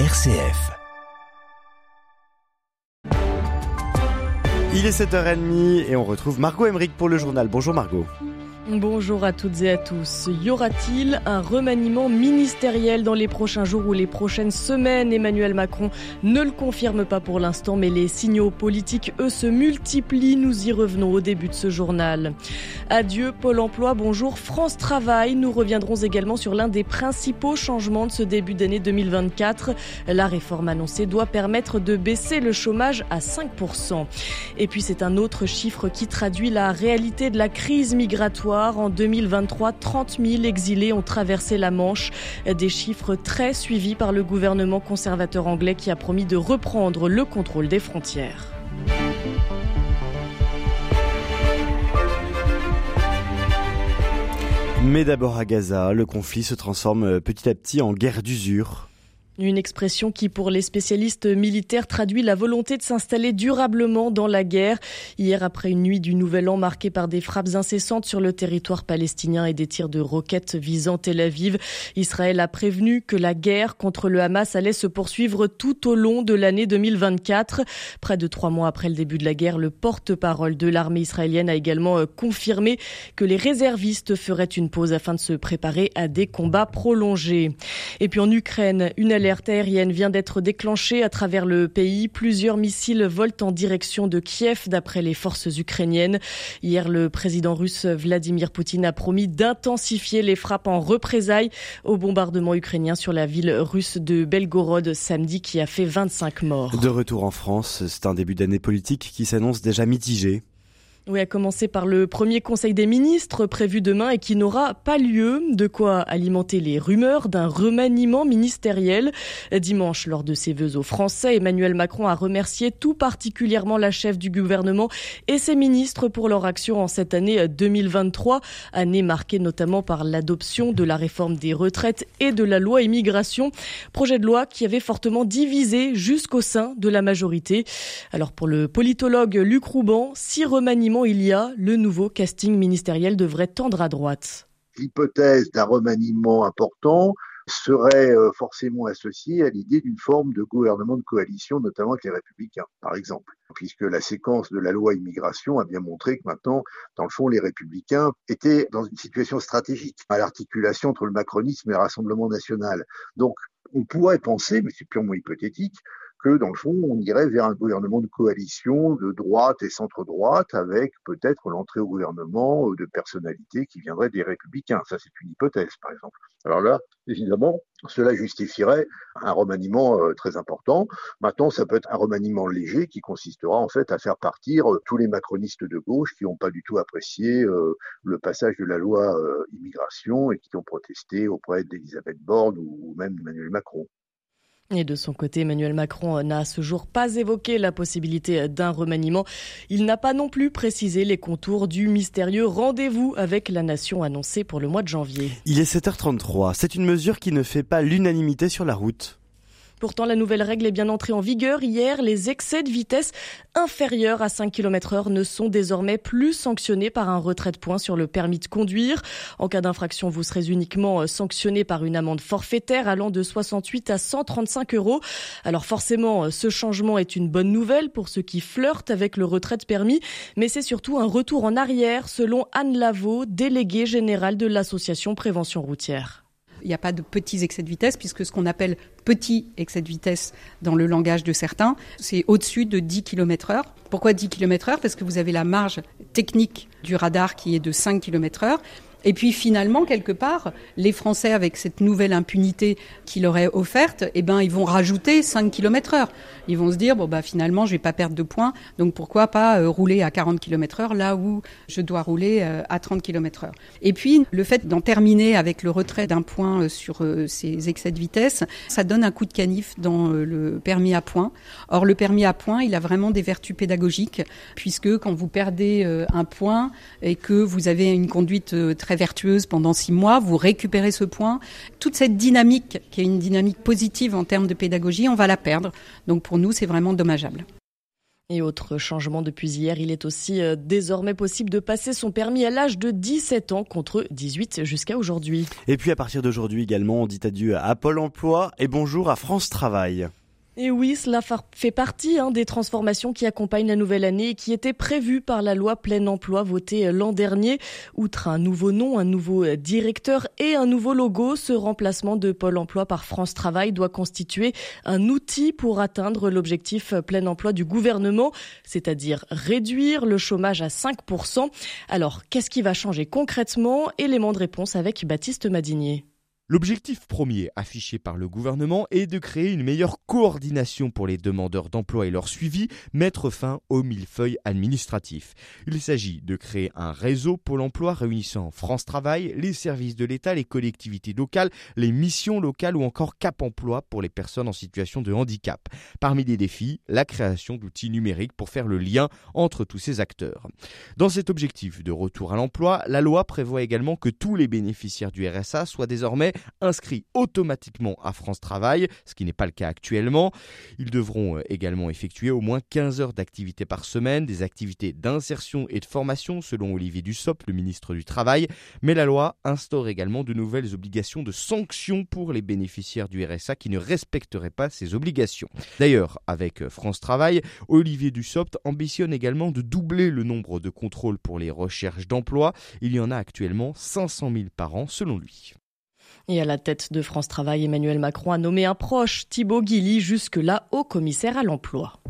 RCF. Il est 7h30 et on retrouve Margot Emmerich pour le journal. Bonjour Margot. Bonjour à toutes et à tous. Y aura-t-il un remaniement ministériel dans les prochains jours ou les prochaines semaines? Emmanuel Macron ne le confirme pas pour l'instant, mais les signaux politiques, eux, se multiplient. Nous y revenons au début de ce journal. Adieu Pôle emploi, bonjour France Travail. Nous reviendrons également sur l'un des principaux changements de ce début d'année 2024. La réforme annoncée doit permettre de baisser le chômage à 5%. Et puis c'est un autre chiffre qui traduit la réalité de la crise migratoire en 2023, 30 000 exilés ont traversé la Manche. Des chiffres très suivis par le gouvernement conservateur anglais qui a promis de reprendre le contrôle des frontières. Mais d'abord à Gaza, le conflit se transforme petit à petit en guerre d'usure. Une expression qui, pour les spécialistes militaires, traduit la volonté de s'installer durablement dans la guerre. Hier, après une nuit du Nouvel An marquée par des frappes incessantes sur le territoire palestinien et des tirs de roquettes visant Tel Aviv, Israël a prévenu que la guerre contre le Hamas allait se poursuivre tout au long de l'année 2024. Près de trois mois après le début de la guerre, le porte-parole de l'armée israélienne a également euh, confirmé que les réservistes feraient une pause afin de se préparer à des combats prolongés. Et puis en Ukraine, une L'alerte aérienne vient d'être déclenchée à travers le pays. Plusieurs missiles volent en direction de Kiev d'après les forces ukrainiennes. Hier, le président russe Vladimir Poutine a promis d'intensifier les frappes en représailles au bombardement ukrainien sur la ville russe de Belgorod samedi qui a fait 25 morts. De retour en France, c'est un début d'année politique qui s'annonce déjà mitigé. Oui, à commencer par le premier conseil des ministres prévu demain et qui n'aura pas lieu. De quoi alimenter les rumeurs d'un remaniement ministériel. Dimanche, lors de ses vœux aux Français, Emmanuel Macron a remercié tout particulièrement la chef du gouvernement et ses ministres pour leur action en cette année 2023, année marquée notamment par l'adoption de la réforme des retraites et de la loi immigration, projet de loi qui avait fortement divisé jusqu'au sein de la majorité. Alors pour le politologue Luc Rouban, si remaniement il y a, le nouveau casting ministériel devrait tendre à droite. L'hypothèse d'un remaniement important serait euh, forcément associée à l'idée d'une forme de gouvernement de coalition, notamment avec les républicains, par exemple. Puisque la séquence de la loi immigration a bien montré que maintenant, dans le fond, les républicains étaient dans une situation stratégique à l'articulation entre le macronisme et le Rassemblement national. Donc, on pourrait penser, mais c'est purement hypothétique, que dans le fond, on irait vers un gouvernement de coalition de droite et centre-droite avec peut-être l'entrée au gouvernement de personnalités qui viendraient des républicains. Ça, c'est une hypothèse, par exemple. Alors là, évidemment, cela justifierait un remaniement euh, très important. Maintenant, ça peut être un remaniement léger qui consistera en fait à faire partir euh, tous les macronistes de gauche qui n'ont pas du tout apprécié euh, le passage de la loi immigration et qui ont protesté auprès d'Elisabeth Borne ou même d'Emmanuel Macron. Et de son côté, Emmanuel Macron n'a à ce jour pas évoqué la possibilité d'un remaniement. Il n'a pas non plus précisé les contours du mystérieux rendez-vous avec la nation annoncé pour le mois de janvier. Il est 7h33. C'est une mesure qui ne fait pas l'unanimité sur la route. Pourtant, la nouvelle règle est bien entrée en vigueur hier. Les excès de vitesse inférieurs à 5 km heure ne sont désormais plus sanctionnés par un retrait de points sur le permis de conduire. En cas d'infraction, vous serez uniquement euh, sanctionné par une amende forfaitaire allant de 68 à 135 euros. Alors forcément, euh, ce changement est une bonne nouvelle pour ceux qui flirtent avec le retrait de permis, mais c'est surtout un retour en arrière selon Anne Lavaux, déléguée générale de l'association Prévention routière il n'y a pas de petits excès de vitesse, puisque ce qu'on appelle petit excès de vitesse dans le langage de certains, c'est au-dessus de 10 km heure. Pourquoi 10 km heure? Parce que vous avez la marge technique du radar qui est de 5 km heure. Et puis finalement, quelque part, les Français, avec cette nouvelle impunité qu'il leur est offerte, eh ben, ils vont rajouter 5 km heure. Ils vont se dire, bon, bah, finalement, je vais pas perdre de points, donc pourquoi pas euh, rouler à 40 km heure là où je dois rouler euh, à 30 km heure. Et puis, le fait d'en terminer avec le retrait d'un point euh, sur ces excès de vitesse, ça donne un coup de canif dans le permis à points. Or, le permis à points, il a vraiment des vertus pédagogiques, puisque quand vous perdez un point et que vous avez une conduite très vertueuse pendant six mois, vous récupérez ce point. Toute cette dynamique, qui est une dynamique positive en termes de pédagogie, on va la perdre. Donc pour nous, c'est vraiment dommageable. Et autre changement depuis hier, il est aussi euh, désormais possible de passer son permis à l'âge de 17 ans contre 18 jusqu'à aujourd'hui. Et puis à partir d'aujourd'hui également, on dit adieu à Pôle Emploi et bonjour à France Travail. Et oui, cela fait partie hein, des transformations qui accompagnent la nouvelle année et qui étaient prévues par la loi plein emploi votée euh, l'an dernier. Outre un nouveau nom, un nouveau euh, directeur et un nouveau logo, ce remplacement de Pôle emploi par France Travail doit constituer un outil pour atteindre l'objectif euh, plein emploi du gouvernement, c'est-à-dire réduire le chômage à 5%. Alors, qu'est-ce qui va changer concrètement? Élément de réponse avec Baptiste Madinier. L'objectif premier affiché par le gouvernement est de créer une meilleure coordination pour les demandeurs d'emploi et leur suivi, mettre fin au millefeuille administratif. Il s'agit de créer un réseau Pôle emploi réunissant France Travail, les services de l'État, les collectivités locales, les missions locales ou encore Cap Emploi pour les personnes en situation de handicap. Parmi les défis, la création d'outils numériques pour faire le lien entre tous ces acteurs. Dans cet objectif de retour à l'emploi, la loi prévoit également que tous les bénéficiaires du RSA soient désormais inscrits automatiquement à France Travail, ce qui n'est pas le cas actuellement. Ils devront euh, également effectuer au moins 15 heures d'activité par semaine, des activités d'insertion et de formation selon Olivier Dussopt, le ministre du Travail. Mais la loi instaure également de nouvelles obligations de sanctions pour les bénéficiaires du RSA qui ne respecteraient pas ces obligations. D'ailleurs, avec euh, France Travail, Olivier Dussopt ambitionne également de doubler le nombre de contrôles pour les recherches d'emploi. Il y en a actuellement 500 000 par an selon lui. Et à la tête de France Travail, Emmanuel Macron a nommé un proche, Thibaut Guilly, jusque-là haut commissaire à l'emploi.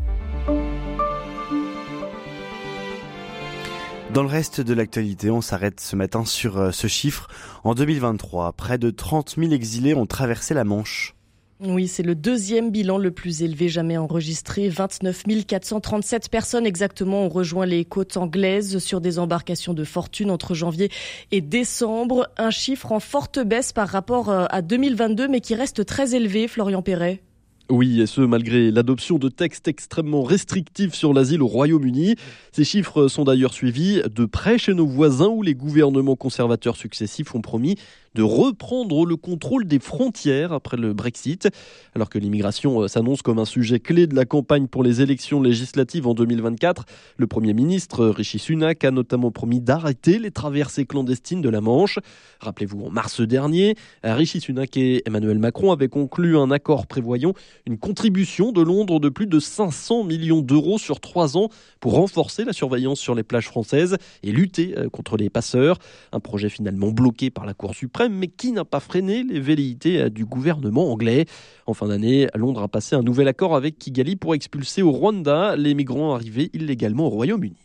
Dans le reste de l'actualité, on s'arrête ce matin sur euh, ce chiffre. En 2023, près de 30 000 exilés ont traversé la Manche. Oui, c'est le deuxième bilan le plus élevé jamais enregistré. 29 437 personnes exactement ont rejoint les côtes anglaises sur des embarcations de fortune entre janvier et décembre. Un chiffre en forte baisse par rapport euh, à 2022, mais qui reste très élevé, Florian Perret. Oui, et ce malgré l'adoption de textes extrêmement restrictifs sur l'asile au Royaume-Uni. Ces chiffres sont d'ailleurs suivis de près chez nos voisins où les gouvernements conservateurs successifs ont promis de reprendre le contrôle des frontières après le Brexit. Alors que l'immigration euh, s'annonce comme un sujet clé de la campagne pour les élections législatives en 2024, le Premier ministre Rishi Sunak a notamment promis d'arrêter les traversées clandestines de la Manche. Rappelez-vous, en mars dernier, Rishi Sunak et Emmanuel Macron avaient conclu un accord prévoyant une contribution de Londres de plus de 500 millions d'euros sur trois ans pour renforcer la surveillance sur les plages françaises et lutter euh, contre les passeurs. Un projet finalement bloqué par la Cour suprême mais qui n'a pas freiné les velléités euh, du gouvernement anglais. En fin d'année, Londres a passé un nouvel accord avec Kigali pour expulser au Rwanda les migrants arrivés illégalement au Royaume-Uni.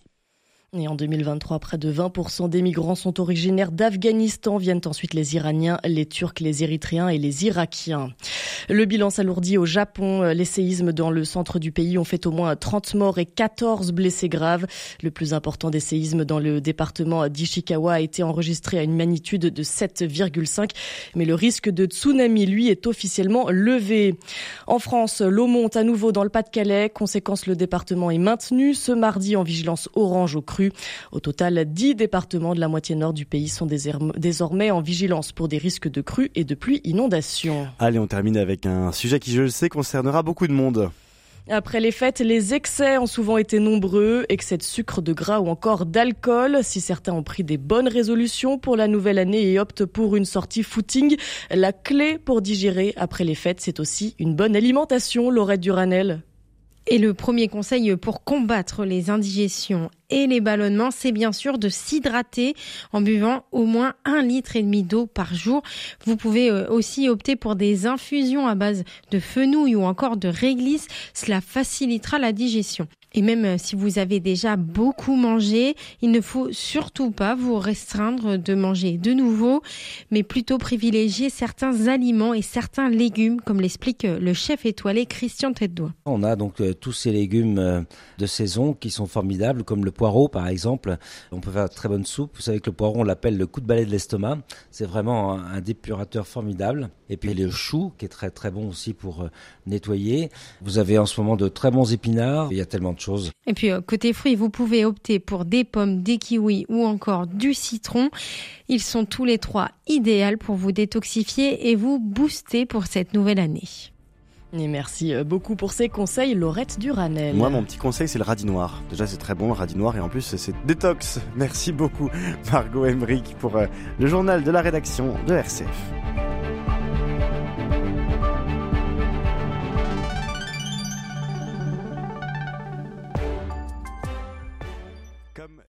Et en 2023, près de 20% des migrants sont originaires d'Afghanistan. Viennent ensuite les Iraniens, les Turcs, les Érythréens et les Irakiens. Le bilan s'alourdit au Japon. Les séismes dans le centre du pays ont fait au moins 30 morts et 14 blessés graves. Le plus important des séismes dans le département d'Ishikawa a été enregistré à une magnitude de 7,5. Mais le risque de tsunami, lui, est officiellement levé. En France, l'eau monte à nouveau dans le Pas-de-Calais. Conséquence, le département est maintenu ce mardi en vigilance orange au cru au total, 10 départements de la moitié nord du pays sont désormais en vigilance pour des risques de crues et de pluie inondations. Allez, on termine avec un sujet qui, je le sais, concernera beaucoup de monde. Après les fêtes, les excès ont souvent été nombreux, excès de sucre, de gras ou encore d'alcool. Si certains ont pris des bonnes résolutions pour la nouvelle année et optent pour une sortie footing, la clé pour digérer après les fêtes, c'est aussi une bonne alimentation, Laurette Duranel. Et le premier conseil pour combattre les indigestions et les ballonnements, c'est bien sûr de s'hydrater en buvant au moins un litre et demi d'eau par jour. Vous pouvez euh, aussi opter pour des infusions à base de fenouil ou encore de réglisse. Cela facilitera la digestion. Et même euh, si vous avez déjà beaucoup mangé, il ne faut surtout pas vous restreindre de manger de nouveau, mais plutôt privilégier certains aliments et certains légumes, comme l'explique euh, le chef étoilé Christian Teddois. On a donc euh, tous ces légumes de saison qui sont formidables, comme le poireau par exemple. On peut faire de très bonne soupe. Vous savez que le poireau, on l'appelle le coup de balai de l'estomac. C'est vraiment un dépurateur formidable. Et puis le chou, qui est très très bon aussi pour nettoyer. Vous avez en ce moment de très bons épinards. Il y a tellement et puis euh, côté fruits, vous pouvez opter pour des pommes, des kiwis ou encore du citron. Ils sont tous les trois idéaux pour vous détoxifier et vous booster pour cette nouvelle année. Et merci euh, beaucoup pour ces conseils, Laurette Duranel. Moi, mon petit conseil, c'est le radis noir. Déjà, c'est très bon, le radis noir, et en plus, c'est détox. Merci beaucoup, Margot Emmerich, pour euh, le journal de la rédaction de RCF.